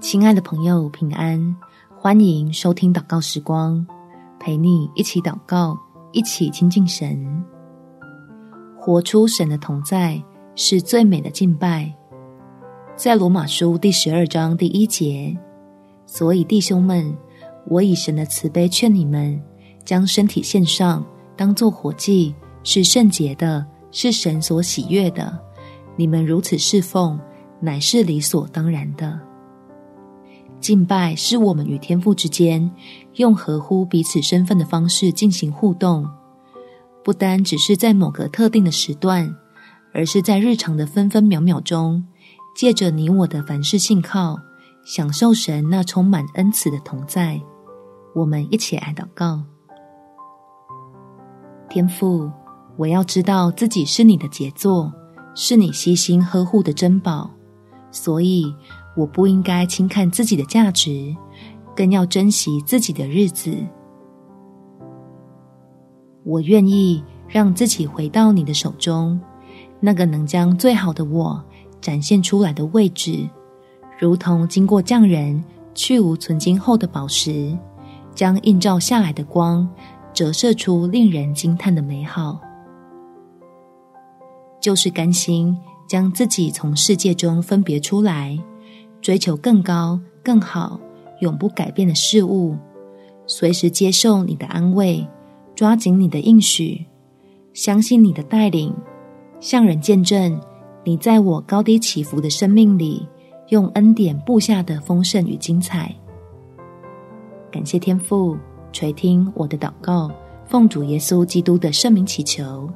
亲爱的朋友，平安！欢迎收听祷告时光，陪你一起祷告，一起亲近神。活出神的同在是最美的敬拜。在罗马书第十二章第一节，所以弟兄们，我以神的慈悲劝你们，将身体献上，当作活祭，是圣洁的，是神所喜悦的。你们如此侍奉，乃是理所当然的。敬拜是我们与天父之间用合乎彼此身份的方式进行互动，不单只是在某个特定的时段，而是在日常的分分秒秒中，借着你我的凡事信靠，享受神那充满恩慈的同在。我们一起来祷告：天父，我要知道自己是你的杰作，是你悉心呵护的珍宝，所以。我不应该轻看自己的价值，更要珍惜自己的日子。我愿意让自己回到你的手中，那个能将最好的我展现出来的位置，如同经过匠人去无存菁后的宝石，将映照下来的光折射出令人惊叹的美好。就是甘心将自己从世界中分别出来。追求更高、更好、永不改变的事物，随时接受你的安慰，抓紧你的应许，相信你的带领，向人见证你在我高低起伏的生命里，用恩典布下的丰盛与精彩。感谢天父垂听我的祷告，奉主耶稣基督的圣名祈求，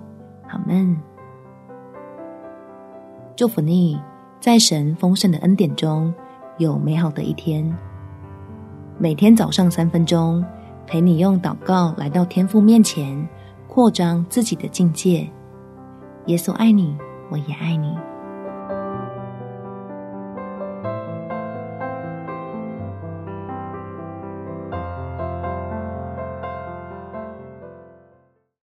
好们。祝福你。在神丰盛的恩典中，有美好的一天。每天早上三分钟，陪你用祷告来到天父面前，扩张自己的境界。耶稣爱你，我也爱你。